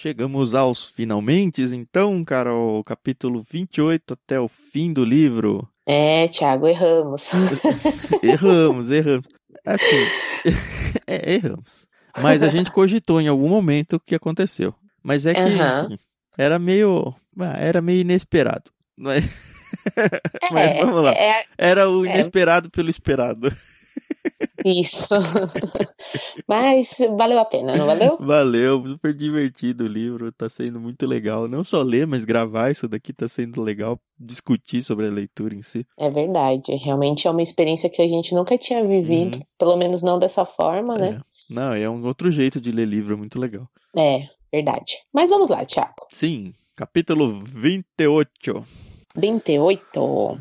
Chegamos aos finalmente, então, Carol, capítulo 28 até o fim do livro. É, Thiago, erramos. erramos, erramos. Assim, é, erramos. Mas a gente cogitou em algum momento o que aconteceu. Mas é que, uhum. enfim, era meio. Ah, era meio inesperado. Não é? é Mas vamos lá. É, era o é. inesperado pelo esperado. Isso. Mas valeu a pena, não valeu? Valeu, super divertido o livro, tá sendo muito legal. Não só ler, mas gravar isso daqui tá sendo legal, discutir sobre a leitura em si. É verdade, realmente é uma experiência que a gente nunca tinha vivido, uhum. pelo menos não dessa forma, né? É. Não, é um outro jeito de ler livro, muito legal. É, verdade. Mas vamos lá, Tiago. Sim, capítulo 28. 28.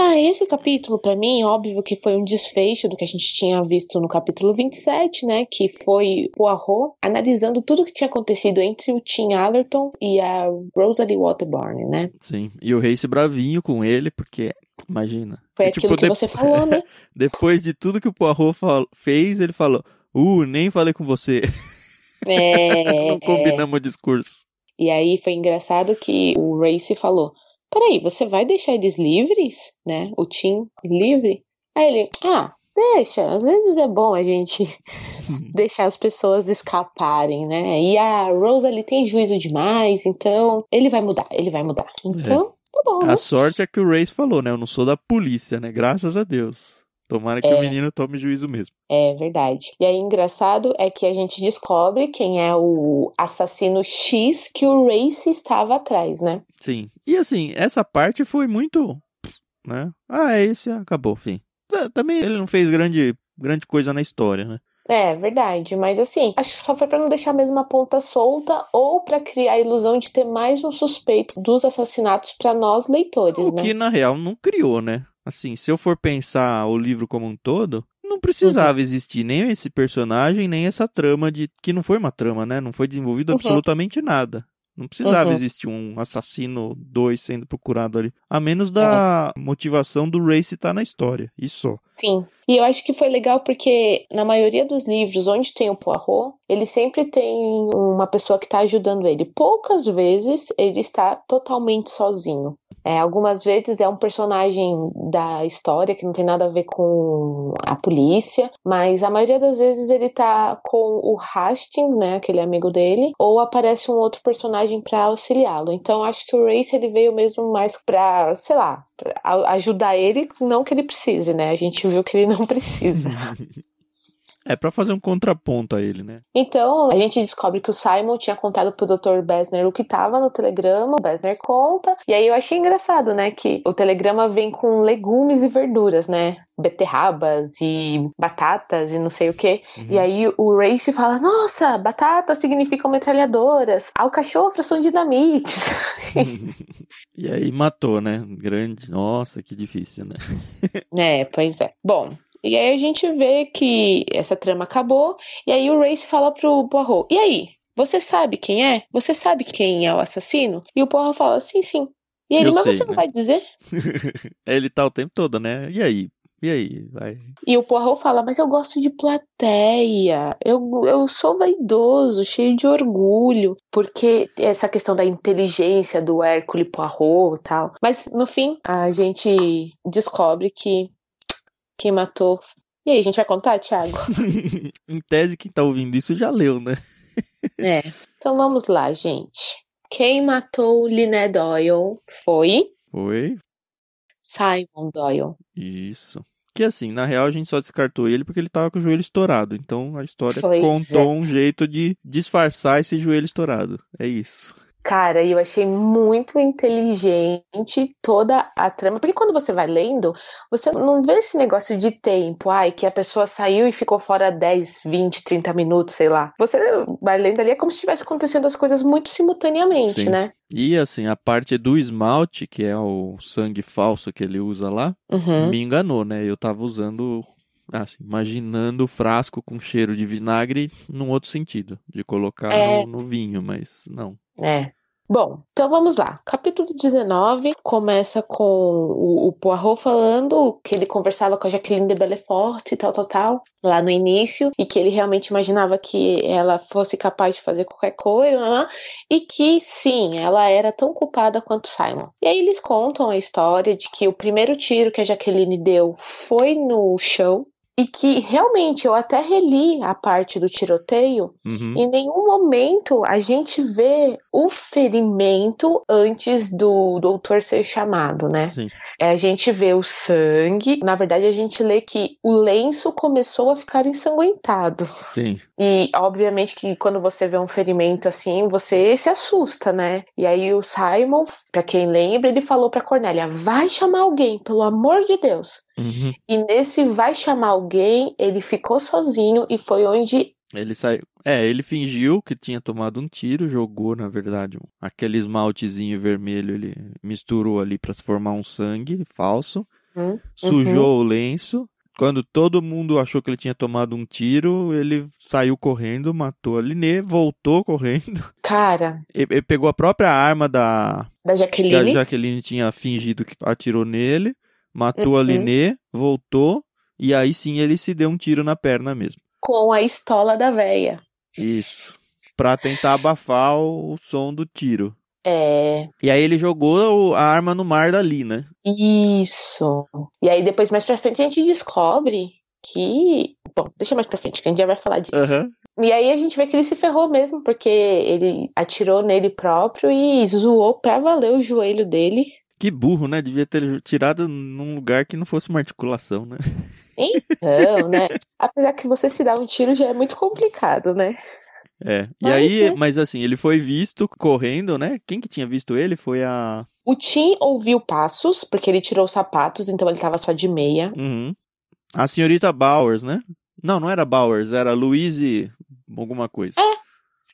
Ah, esse capítulo, para mim, óbvio que foi um desfecho do que a gente tinha visto no capítulo 27, né? Que foi o Arro analisando tudo que tinha acontecido entre o Tim Allerton e a Rosalie Waterburn, né? Sim, e o Race bravinho com ele, porque Imagina. Foi e, aquilo tipo, que de... você falou, né? Depois de tudo que o Poirot fez, ele falou: Uh, nem falei com você. É. Não combinamos é... o discurso. E aí foi engraçado que o Race falou: Peraí, você vai deixar eles livres? Né? O Tim livre? Aí ele: Ah, deixa. Às vezes é bom a gente deixar as pessoas escaparem, né? E a Rose ali tem juízo demais, então ele vai mudar, ele vai mudar. Então. É. Tá bom. A sorte é que o Race falou, né? Eu não sou da polícia, né? Graças a Deus. Tomara que é, o menino tome juízo mesmo. É verdade. E aí, engraçado é que a gente descobre quem é o assassino X que o Race estava atrás, né? Sim. E assim, essa parte foi muito. né? Ah, é esse, acabou, fim. Também ele não fez grande, grande coisa na história, né? É, verdade, mas assim, acho que só foi para não deixar a mesma ponta solta ou para criar a ilusão de ter mais um suspeito dos assassinatos para nós leitores, o né? O que na real não criou, né? Assim, se eu for pensar o livro como um todo, não precisava uhum. existir nem esse personagem, nem essa trama de que não foi uma trama, né? Não foi desenvolvido uhum. absolutamente nada. Não precisava uhum. existir um assassino 2 sendo procurado ali. A menos da é. motivação do Race estar tá na história. Isso. Sim. E eu acho que foi legal porque na maioria dos livros onde tem o Poirot, ele sempre tem uma pessoa que está ajudando ele. Poucas vezes ele está totalmente sozinho. É, algumas vezes é um personagem da história que não tem nada a ver com a polícia, mas a maioria das vezes ele tá com o Hastings, né, aquele amigo dele, ou aparece um outro personagem para auxiliá-lo. Então acho que o Race ele veio mesmo mais para, sei lá, pra ajudar ele, não que ele precise, né? A gente viu que ele não precisa. É para fazer um contraponto a ele, né? Então, a gente descobre que o Simon tinha contado pro Dr. Besner o que tava no telegrama, o Besner conta, e aí eu achei engraçado, né, que o telegrama vem com legumes e verduras, né? beterrabas e batatas e não sei o que. Uhum. E aí o Race fala: Nossa, batatas significam metralhadoras, alcachofras são dinamites. e aí matou, né? Grande. Nossa, que difícil, né? é, pois é. Bom, e aí a gente vê que essa trama acabou, e aí o Race fala pro Poirot, e aí, você sabe quem é? Você sabe quem é o assassino? E o Poirot fala, sim, sim. E ele, Eu mas sei, você não né? vai dizer? ele tá o tempo todo, né? E aí? E aí, vai. E o Poirot fala, mas eu gosto de plateia, eu, eu sou vaidoso, cheio de orgulho, porque essa questão da inteligência do Hércules Poirot e tal. Mas no fim, a gente descobre que quem matou. E aí, a gente vai contar, Thiago? em tese, quem tá ouvindo isso já leu, né? é. Então vamos lá, gente. Quem matou Liné Doyle foi. Foi. Simon Doyle. Isso. Que assim, na real a gente só descartou ele porque ele tava com o joelho estourado. Então a história Pois contou é. um jeito de disfarçar esse joelho estourado. É isso. Cara, eu achei muito inteligente toda a trama, porque quando você vai lendo, você não vê esse negócio de tempo, ai, que a pessoa saiu e ficou fora 10, 20, 30 minutos, sei lá. Você vai lendo ali, é como se estivesse acontecendo as coisas muito simultaneamente, Sim. né? E assim, a parte do esmalte, que é o sangue falso que ele usa lá, Uhum. me enganou, né? Eu tava usando, assim, imaginando o frasco com cheiro de vinagre num outro sentido, de colocar É. no, no vinho, mas não. É. Bom, então vamos lá. Capítulo 19 começa com o, o Poirot falando que ele conversava com a Jacqueline de Belfort e tal, tal, tal, lá no início, e que ele realmente imaginava que ela fosse capaz de fazer qualquer coisa, lá, e que sim, ela era tão culpada quanto Simon. E aí eles contam a história de que o primeiro tiro que a Jacqueline deu foi no chão. E que realmente eu até reli a parte do tiroteio Uhum. em nenhum momento a gente vê o ferimento antes do doutor ser chamado, né? Sim. É, a gente vê o sangue. Na verdade, a gente lê que o lenço começou a ficar ensanguentado. Sim. E, obviamente, que quando você vê um ferimento assim, você se assusta, né? E aí, o Simon, pra quem lembra, ele falou pra Cornélia: vai chamar alguém, pelo amor de Deus. Uhum. E nesse vai chamar alguém, ele ficou sozinho e foi onde Ele saiu. É, ele fingiu que tinha tomado um tiro, jogou, na verdade, aquele esmaltezinho vermelho, ele misturou ali pra se formar um sangue falso, Hum, sujou o lenço. Quando todo mundo achou que ele tinha tomado um tiro, ele saiu correndo, matou a Liné, voltou correndo. Cara, Ele pegou a própria arma da da que a Jaqueline. Jaqueline tinha fingido que atirou nele, matou a Uhum. Liné, voltou, e aí sim ele se deu um tiro na perna mesmo. com a estola da véia. Isso. Pra tentar abafar o som do tiro. É, E aí ele jogou a arma no mar dali, né? isso. E aí depois mais pra frente a gente descobre que, bom, deixa mais pra frente que a gente já vai falar disso. Aham. E aí a gente vê que ele se ferrou mesmo, porque ele atirou nele próprio e zoou pra valer o joelho dele. Que burro, né? Devia ter tirado num lugar que não fosse uma articulação, né? Então, né? Apesar que você se dar um tiro já é muito complicado, né? É. E Mas, aí, né? mas assim, ele foi visto correndo, né? Quem que tinha visto ele foi a. O Tim ouviu passos, porque ele tirou os sapatos, então ele tava só de meia. Uhum. A senhorita Bowers, né? Não, não era Bowers, era Louise alguma coisa.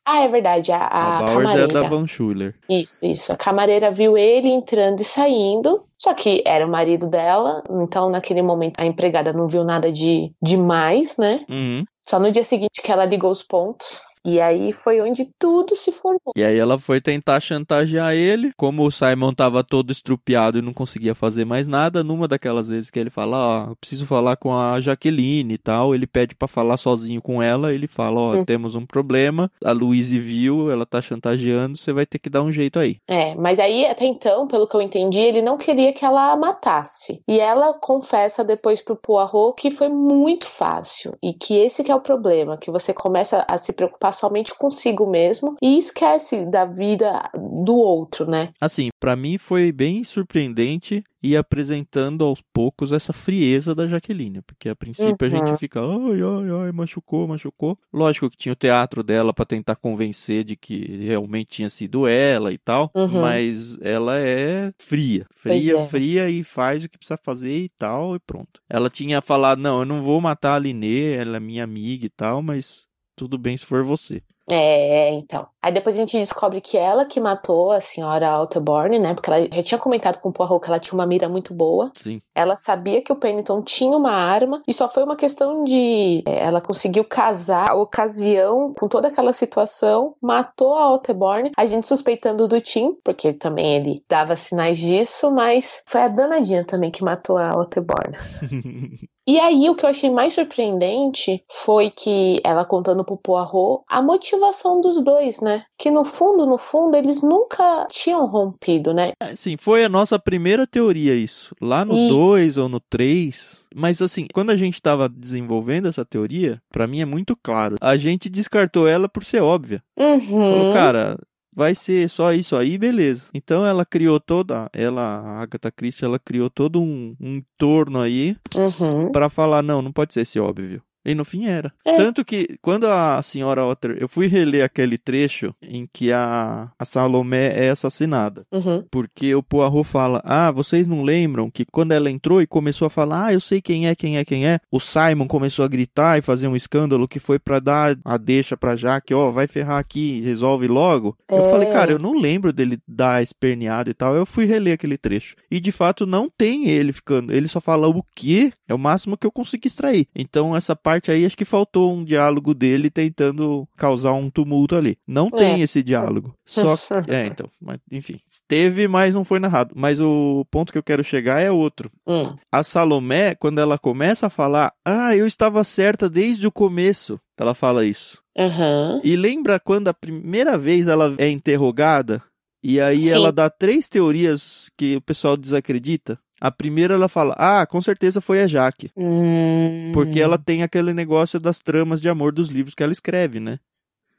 Ah, é verdade, a, a, a Bowers é camareira. a da Van Schuller. Isso, isso. A camareira viu ele entrando e saindo, só que era o marido dela, então naquele momento a empregada não viu nada de demais, né? Uhum. Só no dia seguinte que ela ligou os pontos. E aí foi onde tudo se formou. E aí ela foi tentar chantagear ele. Como o Simon tava todo estrupiado e não conseguia fazer mais nada, numa daquelas vezes que ele fala, ó, eu preciso falar com a Jaqueline e tal, ele pede pra falar sozinho com ela, ele fala, ó, Hum. temos um problema, a Louise viu, ela tá chantageando, você vai ter que dar um jeito aí. É, mas aí até então, pelo que eu entendi, ele não queria que ela a matasse. E ela confessa depois pro Poirot que foi muito fácil e que esse que é o problema, que você começa a se preocupar somente consigo mesmo e esquece da vida do outro, né? Assim, pra mim foi bem surpreendente ir apresentando aos poucos essa frieza da Jaqueline, porque a princípio a Uhum. gente fica, ai, ai, ai, machucou, machucou. Lógico que tinha o teatro dela pra tentar convencer de que realmente tinha sido ela e tal, Uhum. mas ela é fria, fria, é. fria e faz o que precisa fazer e tal e pronto. Ela tinha falado, não, eu não vou matar a Linê, ela é minha amiga e tal, mas tudo bem se for você. É, então. Aí depois a gente descobre que ela que matou a senhora Altaborn, né? Porque ela já tinha comentado com o Poirot que ela tinha uma mira muito boa. Sim. Ela sabia que o Pennington tinha uma arma e só foi uma questão de é, ela conseguiu casar a ocasião com toda aquela situação, matou a Altaborn, a gente suspeitando do Tim, porque também ele dava sinais disso, mas foi a danadinha também que matou a Altaborn. E aí, o que eu achei mais surpreendente foi que ela contando pro Poirot a motivação dos dois, né? Que no fundo, no fundo, eles nunca tinham rompido, né? É, sim, foi a nossa primeira teoria isso. Lá no 2 ou no 3. Mas assim, quando a gente estava desenvolvendo essa teoria, para mim é muito claro. A gente descartou ela por ser óbvia. Uhum. Falou, cara, vai ser só isso aí, beleza. Então ela criou toda, ela, a Agatha Christie, ela criou todo um, um entorno aí Uhum. para falar, não, não pode ser esse óbvio. E no fim era. É. Tanto que quando a senhora Otter, eu fui reler aquele trecho em que a, a Salomé é assassinada. Uhum. Porque o Poirot fala: Ah, vocês não lembram que quando ela entrou e começou a falar: Ah, eu sei quem é, quem é, quem é. O Simon começou a gritar e fazer um escândalo que foi pra dar a deixa pra Jaque: Ó, vai ferrar aqui, resolve logo. Eu É. falei: Cara, eu não lembro dele dar a esperneada e tal. Eu fui reler aquele trecho. E de fato não tem ele ficando. Ele só fala o quê? É o máximo que eu consegui extrair. Então essa parte aí acho que faltou um diálogo dele tentando causar um tumulto ali. Não tem esse diálogo. Só é, então, mas, enfim, teve, mas não foi narrado. Mas o ponto que eu quero chegar é outro. Hum. A Salomé, quando ela começa a falar, ah, eu estava certa desde o começo, ela fala isso. Aham. E lembra quando a primeira vez ela é interrogada e aí Sim. ela dá três teorias que o pessoal desacredita? A primeira ela fala, ah, com certeza foi a Jaque. Hum. Porque ela tem aquele negócio das tramas de amor dos livros que ela escreve, né?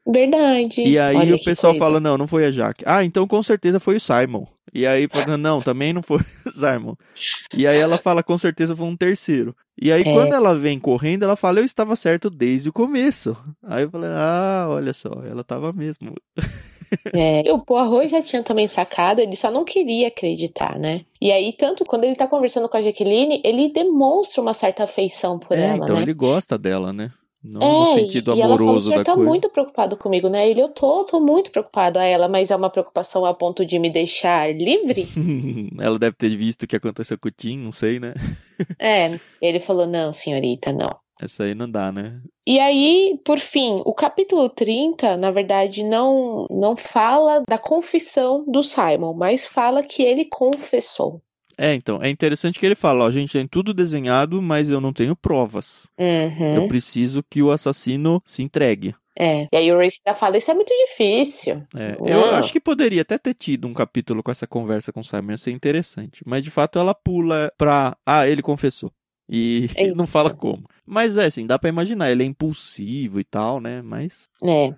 Verdade. E aí Olha o pessoal coisa. fala, não, não foi a Jaque. Ah, então com certeza foi o Simon. E aí fala, não, também não foi o Simon. E aí ela fala, com certeza foi um terceiro. E aí É. quando ela vem correndo, ela fala, eu estava certo desde o começo. Aí eu falei, ah, olha só, ela estava mesmo. É, o Poirot já tinha também sacado, ele só não queria acreditar, né? E aí, tanto quando ele tá conversando com a Jaqueline, ele demonstra uma certa afeição por é, ela, então né? ele gosta dela, né? Não É, no sentido e ela fala, o amoroso senhor da tá coisa. muito preocupado comigo, né? Ele, eu tô, tô muito preocupado a ela, mas é uma preocupação a ponto de me deixar livre? ela deve ter visto o que aconteceu com o Tim, não sei, né? é, ele falou, não, senhorita, não. Essa aí não dá, né? E aí, por fim, o capítulo 30, na verdade, não, não fala da confissão do Simon, mas fala que ele confessou. É, então, é interessante que ele fala, ó, a gente tem tudo desenhado, mas eu não tenho provas. Uhum. Eu preciso que o assassino se entregue. É. E aí o Race ainda fala, isso é muito difícil. É, eu acho que poderia até ter tido um capítulo com essa conversa com o Simon, ia ser interessante. Mas de fato ela pula pra. Ah, ele confessou. E É não fala como. Mas é assim, dá pra imaginar, ele é impulsivo e tal, né? Mas. É.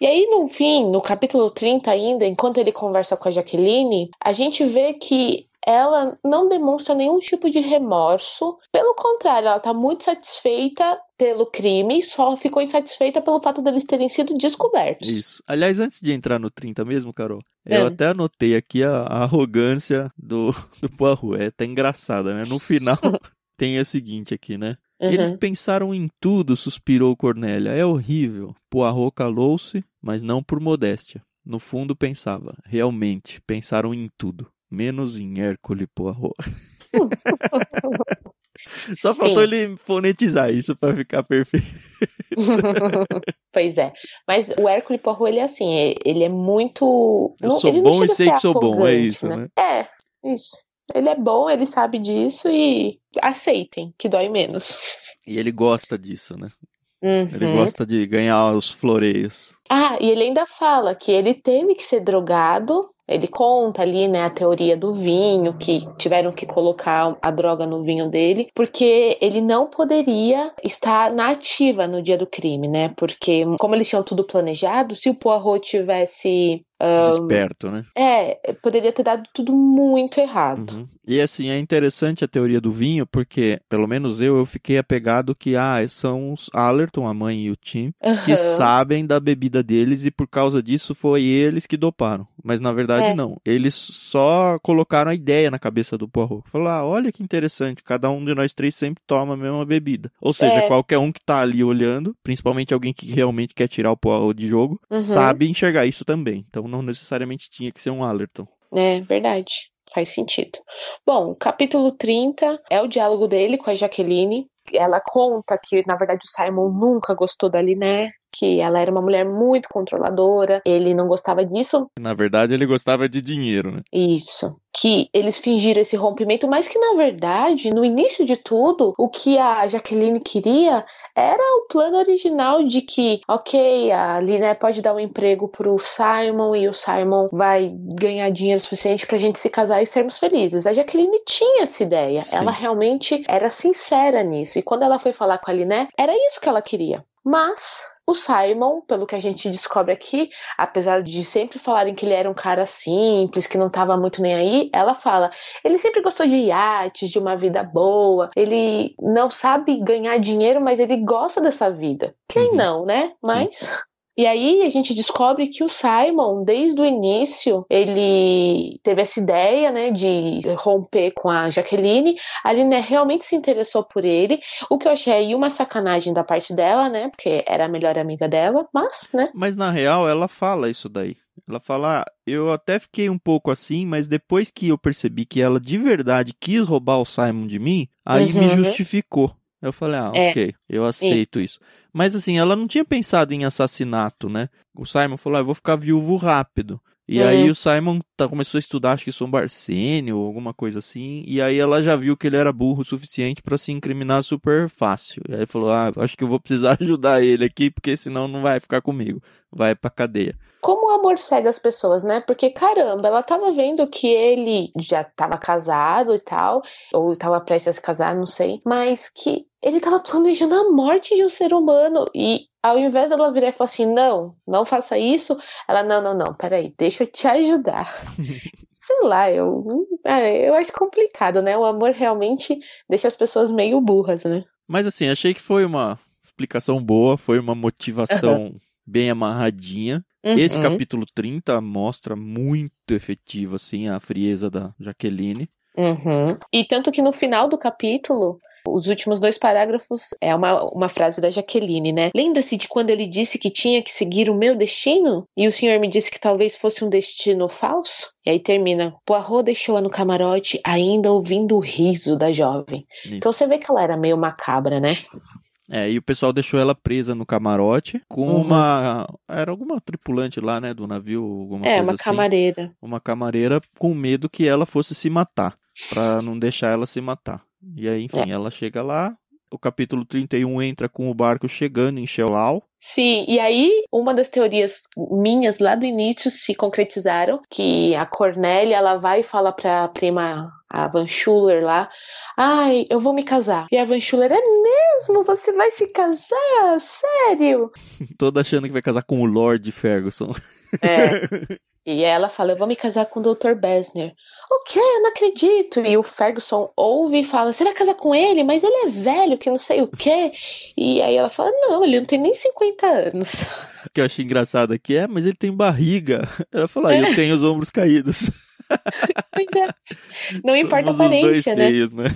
E aí, no fim, no capítulo 30 ainda, enquanto ele conversa com a Jaqueline, a gente vê que ela não demonstra nenhum tipo de remorso. Pelo contrário, ela tá muito satisfeita pelo crime, só ficou insatisfeita pelo fato deles terem sido descobertos. Isso. Aliás, antes de entrar no 30 mesmo, Carol, eu É. até anotei aqui a, a arrogância do, do Poirot. É até engraçada, né? No final tem o seguinte aqui, né? Eles Uhum. pensaram em tudo, suspirou Cornélia. É horrível. Poirot calou-se, mas não por modéstia. No fundo pensava, realmente, pensaram em tudo, menos em Hércules Poirot. Só faltou Sim. ele fonetizar isso pra ficar perfeito. pois é. Mas o Hércules Poirot, ele é assim, é- ele é muito. Eu sou não bom e sei que sou bom, é isso, né? É, isso. Ele é bom, ele sabe disso e aceitem, que dói menos. E ele gosta disso, né? Ele Uhum. gosta de ganhar os floreios. Ah, e ele ainda fala que ele teve que ser drogado. Ele conta ali, né, a teoria do vinho, que tiveram que colocar a droga no vinho dele, porque ele não poderia estar na ativa no dia do crime, né? Porque, como eles tinham tudo planejado, se o Poirot tivesse Desperto, né? É, poderia ter dado tudo muito errado. Uhum. E assim, é interessante a teoria do vinho, porque, pelo menos eu, eu fiquei apegado que, ah, são os Allerton, a mãe e o Tim, Uhum. que sabem da bebida deles e por causa disso foi eles que doparam. Mas na verdade É. não. Eles só colocaram a ideia na cabeça do Poirot. Falaram, ah, olha que interessante, cada um de nós três sempre toma a mesma bebida. Ou seja, É. qualquer um que tá ali olhando, principalmente alguém que realmente quer tirar o Poirot de jogo, Uhum. sabe enxergar isso também. Então não necessariamente tinha que ser um Allerton. É verdade. Faz sentido. Bom, capítulo 30 é o diálogo dele com a Jaqueline. Ela conta que, na verdade, o Simon nunca gostou da Liné, que ela era uma mulher muito controladora, ele não gostava disso. Na verdade, ele gostava de dinheiro, né? Isso. Que eles fingiram esse rompimento, mas que, na verdade, no início de tudo, o que a Jaqueline queria era o plano original de que, ok, a Liné pode dar um emprego pro Simon e o Simon vai ganhar dinheiro suficiente pra gente se casar e sermos felizes. A Jaqueline tinha essa ideia. Sim. Ela realmente era sincera nisso. E quando ela foi falar com a Liné, era isso que ela queria. Mas o Simon, pelo que a gente descobre aqui, apesar de sempre falarem que ele era um cara simples, que não estava muito nem aí, ela fala: ele sempre gostou de iates, de uma vida boa, ele não sabe ganhar dinheiro, mas ele gosta dessa vida. Quem Uhum. não, né? Mas. E aí a gente descobre que o Simon, desde o início, ele teve essa ideia, né, de romper com a Jaqueline. A Liné realmente se interessou por ele, o que eu achei uma sacanagem da parte dela, né, porque era a melhor amiga dela, mas, né, Mas na real, ela fala isso daí. Ela fala, ah, eu até fiquei um pouco assim, mas depois que eu percebi que ela de verdade quis roubar o Simon de mim, aí me Uhum. justificou. Eu falei, ah, É. ok, eu aceito isso. Mas assim, ela não tinha pensado em assassinato, né? O Simon falou, ah, eu vou ficar viúvo rápido. E Uhum. aí o Simon tá, começou a estudar, acho que São ou alguma coisa assim. E aí ela já viu que ele era burro o suficiente pra se incriminar super fácil. E aí falou, ah, acho que eu vou precisar ajudar ele aqui, porque senão não vai ficar comigo. Vai pra cadeia. como o amor cega as pessoas, né? Porque caramba, ela tava vendo que ele já tava casado e tal, ou tava prestes a se casar, não sei, mas que ele tava planejando a morte de um ser humano e ao invés dela virar e falar assim, não, não faça isso, ela, não, não, não, peraí, deixa eu te ajudar. Sei lá, eu, é, eu acho complicado, né? O amor realmente deixa as pessoas meio burras, né? Mas assim, achei que foi uma explicação boa, foi uma motivação bem amarradinha. Esse Uhum. capítulo 30 mostra muito efetivo, assim, a frieza da Jaqueline. Uhum. E tanto que no final do capítulo, os últimos dois parágrafos é uma, uma frase da Jaqueline, né? Lembra-se de quando ele disse que tinha que seguir o meu destino? E o senhor me disse que talvez fosse um destino falso? E aí termina: Poirot deixou-a no camarote, ainda ouvindo o riso da jovem. Isso. Então você vê que ela era meio macabra, né? É, e o pessoal deixou ela presa no camarote com Uhum. uma. Era alguma tripulante lá, né, do navio, alguma é, coisa uma assim. camareira. Uma camareira com medo que ela fosse se matar, pra não deixar ela se matar. E aí, enfim, ela chega lá. O capítulo 31 entra com o barco chegando em Shelau. Sim, e aí uma das teorias minhas lá do início se concretizaram, que a Cornélia, ela vai e fala pra prima, a Van Schuller lá, ai, eu vou me casar. E a Van Schuller, é mesmo? Você vai se casar? Sério? Toda achando que vai casar com o Lord Ferguson. É. E ela fala, eu vou me casar com o Dr. Besner. O quê? Eu não acredito. E o Ferguson ouve e fala, você vai casar com ele? Mas ele é velho, que não sei o quê. E aí ela fala, não, ele não tem nem 50 anos. O que eu achei engraçado aqui é, mas ele tem barriga. Ela falou, ah, eu tenho os ombros caídos. Pois é. Não importa a Somos os dois aparência, né? né?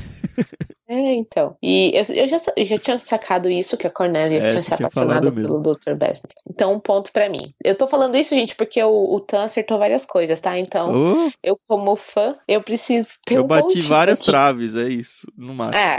É, então. E eu, eu já, eu já tinha sacado isso, que a Cornélia É, tinha se apaixonado pelo Dr. Besner. Então, um ponto pra mim. Eu tô falando isso, gente, porque o, o Tan acertou várias coisas, tá? Então, Oh, eu, como fã, eu preciso ter eu um bati pontinho várias aqui. traves, é isso, no máximo. É,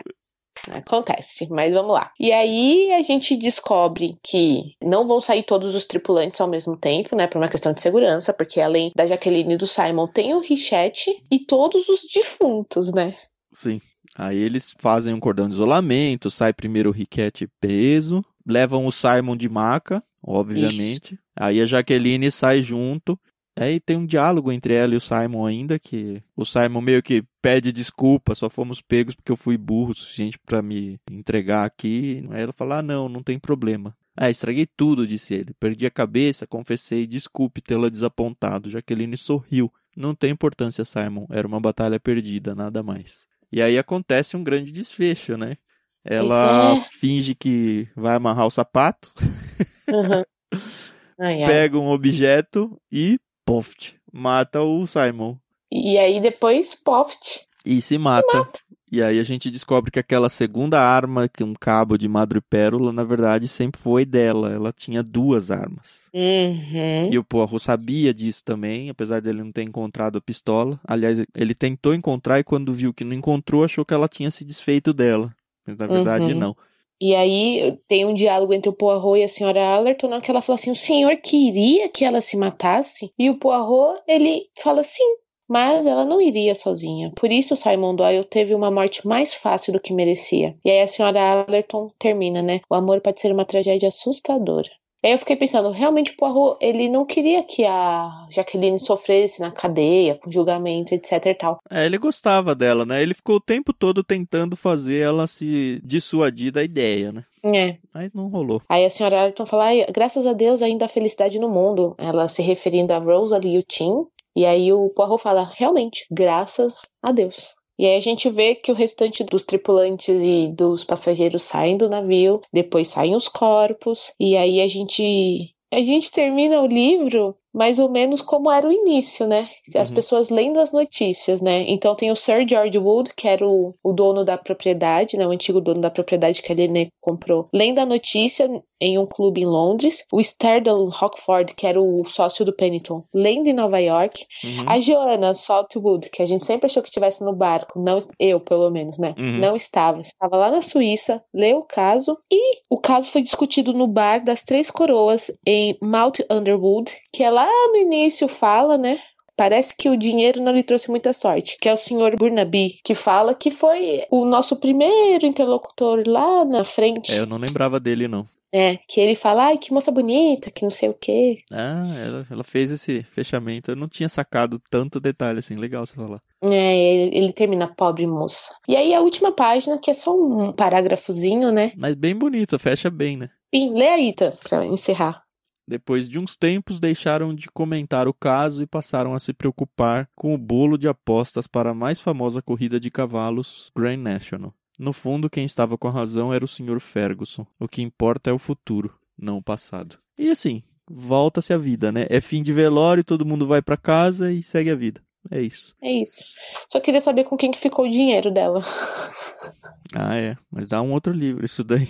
acontece, mas vamos lá. E aí a gente descobre que não vão sair todos os tripulantes ao mesmo tempo, né, por uma questão de segurança, porque além da Jaqueline e do Simon tem o Richette e todos os defuntos, né? Sim. Aí eles fazem um cordão de isolamento, sai primeiro o Riquete preso, levam o Simon de maca, obviamente. Aí a Jaqueline sai junto. Aí tem um diálogo entre ela e o Simon ainda, que o Simon meio que pede desculpa, só fomos pegos porque eu fui burro o suficiente pra me entregar aqui. Aí ela fala, ah, não, não tem problema. Ah, estraguei tudo, disse ele. Perdi a cabeça, confessei, desculpe tê-la desapontado. Jaqueline sorriu. Não tem importância, Simon. Era uma batalha perdida, nada mais. E aí acontece um grande desfecho, né? Ela é. finge que vai amarrar o sapato, Uhum. Ai, ai. pega um objeto e, poft, mata o Simon. E aí depois, poft. E se mata. E aí a gente descobre que aquela segunda arma, que um cabo de madrepérola, na verdade sempre foi dela. Ela tinha duas armas. Uhum. E o Poirot sabia disso também, apesar dele não ter encontrado a pistola. Aliás, ele tentou encontrar e quando viu que não encontrou, achou que ela tinha se desfeito dela. Mas na verdade Uhum. não. E aí tem um diálogo entre o Poirot e a senhora Allerton, que ela fala assim: o senhor queria que ela se matasse? E o Poirot, ele fala sim, mas ela não iria sozinha. Por isso Simon Doyle teve uma morte mais fácil do que merecia. E aí a senhora Allerton termina, né? O amor pode ser uma tragédia assustadora. Aí eu fiquei pensando, realmente o Poirot, ele não queria que a Jaqueline sofresse na cadeia, com julgamento, etc e tal. É, ele gostava dela, né? Ele ficou o tempo todo tentando fazer ela se dissuadir da ideia, né? É, Mas não rolou. Aí a senhora Allerton fala, "Ai, graças a Deus ainda há felicidade no mundo. Ela se referindo a Rosalie e o Tim. E aí o Poirot fala, realmente, graças a Deus. E aí a gente vê que o restante dos tripulantes e dos passageiros saem do navio, depois saem os corpos, e aí a gente a gente termina o livro mais ou menos como era o início, né? As Uhum. pessoas lendo as notícias, né? Então tem o Sir George Wood, que era o, o dono da propriedade, né? O antigo dono da propriedade que a Lene comprou, lendo a notícia em um clube em Londres. O Sterdal Rockford, que era o sócio do Pennington, lendo em Nova York. Uhum. A Joanna Saltwood, que a gente sempre achou que estivesse no barco, não eu pelo menos, né? Uhum. Não estava. Estava lá na Suíça, leu o caso e o caso foi discutido no bar das Três Coroas em Mount Underwood, que é lá no início fala, né? Parece que o dinheiro não lhe trouxe muita sorte, que é o senhor Burnaby, que fala que foi o nosso primeiro interlocutor lá na frente. É, eu não lembrava dele, não. É, que ele fala, ai, que moça bonita, que não sei o quê. Ah, ela, ela fez esse fechamento. Eu não tinha sacado tanto detalhe assim. Legal você falar. É, ele, ele termina, pobre moça. E aí a última página, que é só um parágrafozinho, né? Mas bem bonito, fecha bem, né? Sim, lê aí, tá, pra encerrar. Depois de uns tempos, deixaram de comentar o caso e passaram a se preocupar com o bolo de apostas para a mais famosa corrida de cavalos, Grand National. No fundo, quem estava com a razão era o Sr. Ferguson. O que importa é o futuro, não o passado. E assim, volta-se a vida, né? É fim de velório, todo mundo vai para casa e segue a vida. É isso. É isso. Só queria saber com quem que ficou o dinheiro dela. Ah, é. Mas dá um outro livro, isso daí.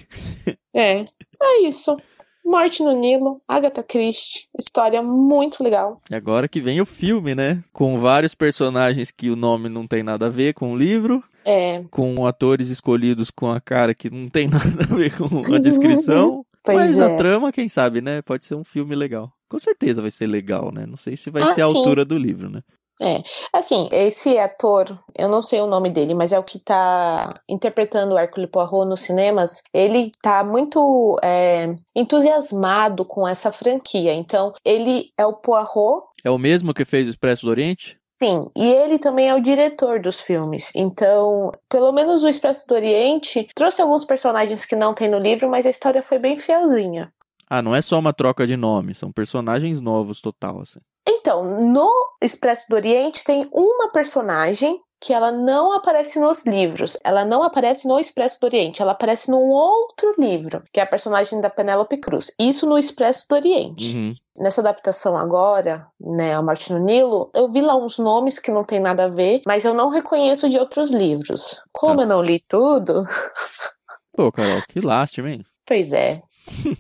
É, é isso. Morte no Nilo, Agatha Christie, história muito legal. E agora que vem o filme, né? Com vários personagens que o nome não tem nada a ver com o livro. É, com atores escolhidos com a cara que não tem nada a ver com a descrição. pois Mas é. a trama, quem sabe, né? Pode ser um filme legal. Com certeza vai ser legal, né? Não sei se vai Ah, ser a sim. altura do livro, né? É, assim, esse ator, eu não sei o nome dele, mas é o que tá interpretando o Hercule Poirot nos cinemas. Ele tá muito é, entusiasmado com essa franquia. Então, ele é o Poirot, É o mesmo que fez o Expresso do Oriente? sim, e ele também é o diretor dos filmes. Então, pelo menos o Expresso do Oriente trouxe alguns personagens que não tem no livro, mas a história foi bem fielzinha. Ah, não é só uma troca de nome, são personagens novos total, assim. Então, no Expresso do Oriente tem uma personagem que ela não aparece nos livros. Ela não aparece no Expresso do Oriente, ela aparece num outro livro, que é a personagem da Penélope Cruz. Isso no Expresso do Oriente. Uhum. Nessa adaptação agora, né, a Morte no Nilo, eu vi lá uns nomes que não tem nada a ver, mas eu não reconheço de outros livros. Como Tá. eu não li tudo, Pô, Carol, que lástima, hein? Pois é.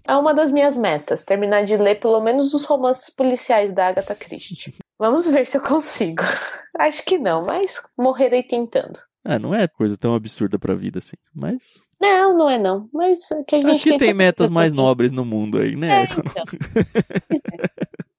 É uma das minhas metas, terminar de ler pelo menos os romances policiais da Agatha Christie. Vamos ver se eu consigo. Acho que não, mas morrerei tentando. Ah, não é coisa tão absurda pra vida assim. Mas. Não, não é não. Mas é que a gente Acho que tem metas mais nobres no mundo aí, É, né? então.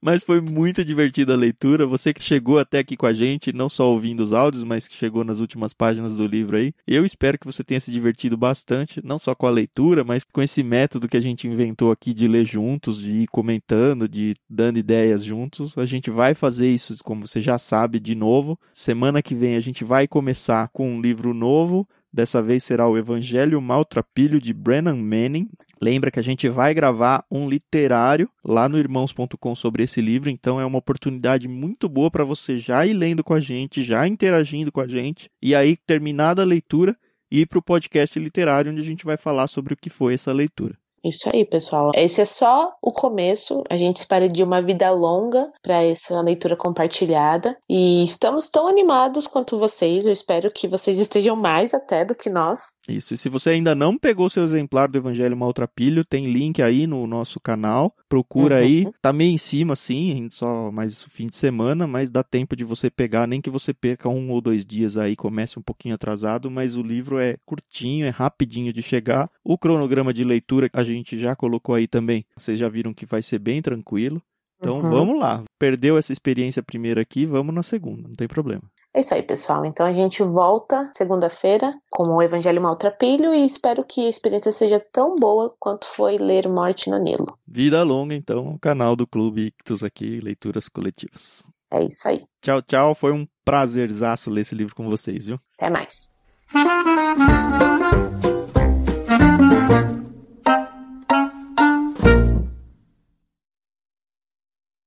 Mas foi muito divertida a leitura. Você que chegou até aqui com a gente, não só ouvindo os áudios, mas que chegou nas últimas páginas do livro aí. Eu espero que você tenha se divertido bastante, não só com a leitura, mas com esse método que a gente inventou aqui de ler juntos, de ir comentando, de ir dando ideias juntos. A gente vai fazer isso, como você já sabe, de novo. Semana que vem a gente vai começar com um livro novo. Dessa vez será o Evangelho Maltrapilho de Brennan Manning. Lembra que a gente vai gravar um literário lá no irmãos.com sobre esse livro, então é uma oportunidade muito boa para você já ir lendo com a gente, já interagindo com a gente, e aí, terminada a leitura, ir para o podcast literário, onde a gente vai falar sobre o que foi essa leitura. Isso aí, pessoal. Esse é só o começo. A gente espera de uma vida longa para essa leitura compartilhada. E estamos tão animados quanto vocês. Eu espero que vocês estejam mais até do que nós. Isso. E se você ainda não pegou seu exemplar do Evangelho Maltrapilho, tem link aí no nosso canal. Procura uhum. aí. Tá meio em cima, assim, só mais fim de semana, mas dá tempo de você pegar, nem que você perca um ou dois dias aí, comece um pouquinho atrasado, mas o livro é curtinho, é rapidinho de chegar. O cronograma de leitura a gente gente já colocou aí também. Vocês já viram que vai ser bem tranquilo. Então uhum. vamos lá. Perdeu essa experiência primeira aqui, vamos na segunda, não tem problema. É isso aí, pessoal. Então a gente volta segunda-feira com o Evangelho Maltrapilho e espero que a experiência seja tão boa quanto foi ler Morte no Nilo. Vida longa, então, canal do Clube Ictus aqui, Leituras Coletivas. É isso aí. Tchau, tchau. Foi um prazerzaço ler esse livro com vocês, viu? Até mais.